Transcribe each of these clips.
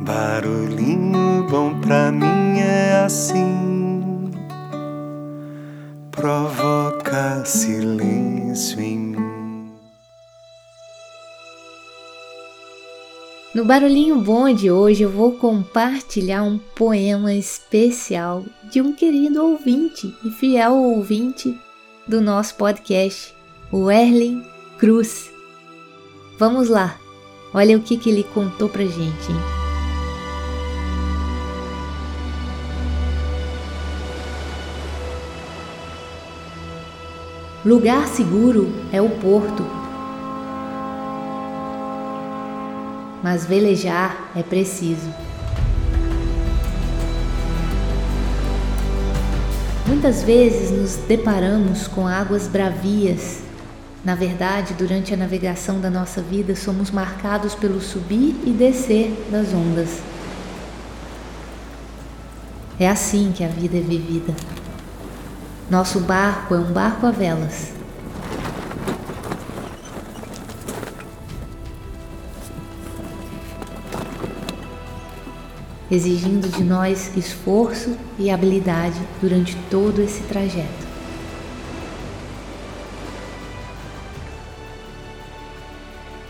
Barulhinho bom pra mim é assim, provoca silêncio em mim. No Barulhinho Bom de hoje eu vou compartilhar um poema especial de um querido ouvinte e fiel ouvinte do nosso podcast, o Erlen Cruz. Vamos lá, olha o que, que ele contou pra gente. Hein? Lugar seguro é o porto, mas velejar é preciso. Muitas vezes nos deparamos com águas bravias. Na verdade, durante a navegação da nossa vida, somos marcados pelo subir e descer das ondas. É assim que a vida é vivida. Nosso barco é um barco a velas. Exigindo de nós esforço e habilidade durante todo esse trajeto.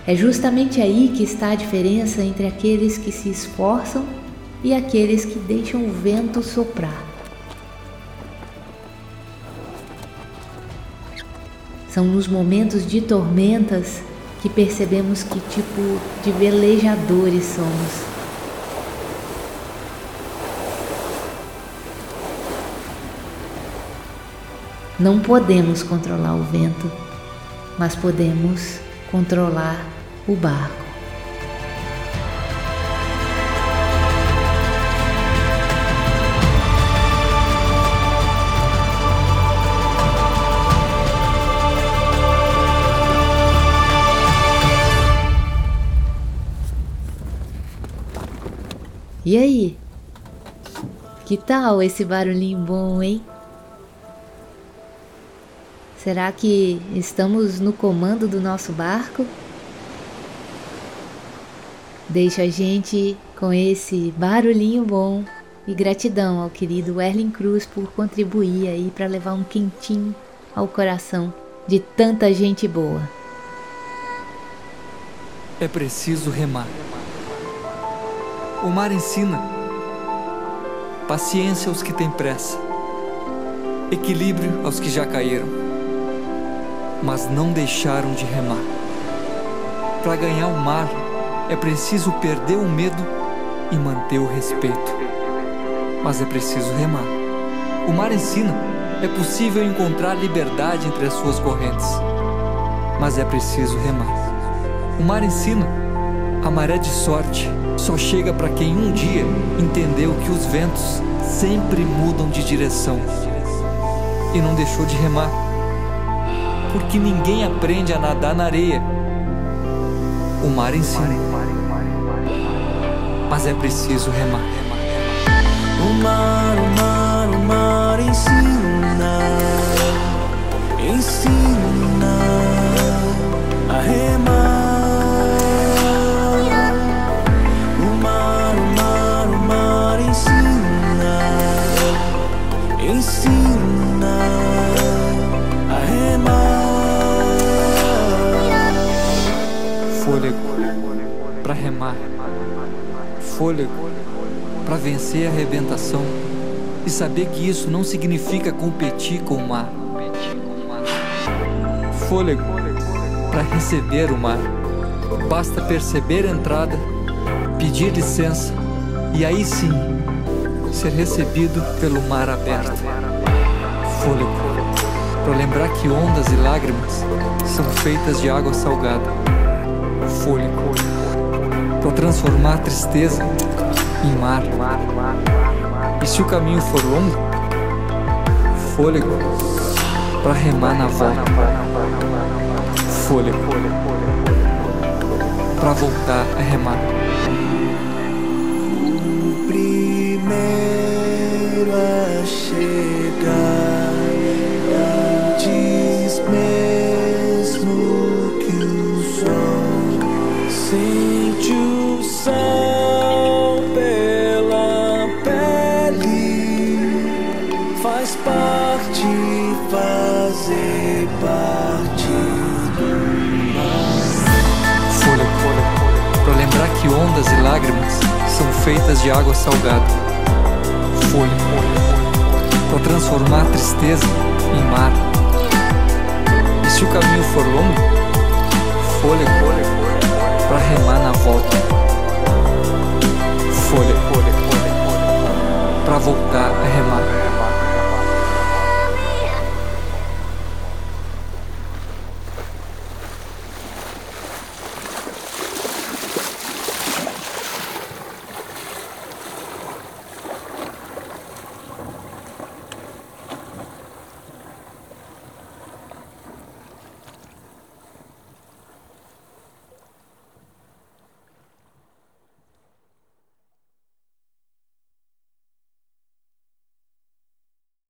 É justamente aí que está a diferença entre aqueles que se esforçam e aqueles que deixam o vento soprar. São nos momentos de tormentas que percebemos que tipo de velejadores somos. Não podemos controlar o vento, mas podemos controlar o barco. E aí? Que tal esse barulhinho bom, hein? Será que estamos no comando do nosso barco? Deixa a gente com esse barulhinho bom e gratidão ao querido Erling Cruz por contribuir aí para levar um quentinho ao coração de tanta gente boa. É preciso remar. O mar ensina paciência aos que têm pressa, equilíbrio aos que já caíram, mas não deixaram de remar. Para ganhar o mar, é preciso perder o medo e manter o respeito. Mas é preciso remar. O mar ensina, é possível encontrar liberdade entre as suas correntes, mas é preciso remar. O mar ensina, a maré de sorte só chega para quem um dia entendeu que os ventos sempre mudam de direção e não deixou de remar. Porque ninguém aprende a nadar na areia. O mar ensina. Mas é preciso remar. O mar, o mar, o mar ensina, fôlego para vencer a arrebentação e saber que isso não significa competir com o mar. Fôlego para receber o mar. Basta perceber a entrada, pedir licença e aí sim ser recebido pelo mar aberto. Fôlego para lembrar que ondas e lágrimas são feitas de água salgada. Fôlego para transformar a tristeza em mar. E se o caminho for longo, fôlego para remar na volta. Fôlego para voltar a remar. Sente o sol pela pele, faz parte, fazer parte do mar. Folha, folha, pra lembrar que ondas e lágrimas são feitas de água salgada. Folha, folha, pra transformar tristeza em mar. E se o caminho for longo, folha, folha pra remar na volta. Folha, folha, folha, folha. Pra voltar a remar.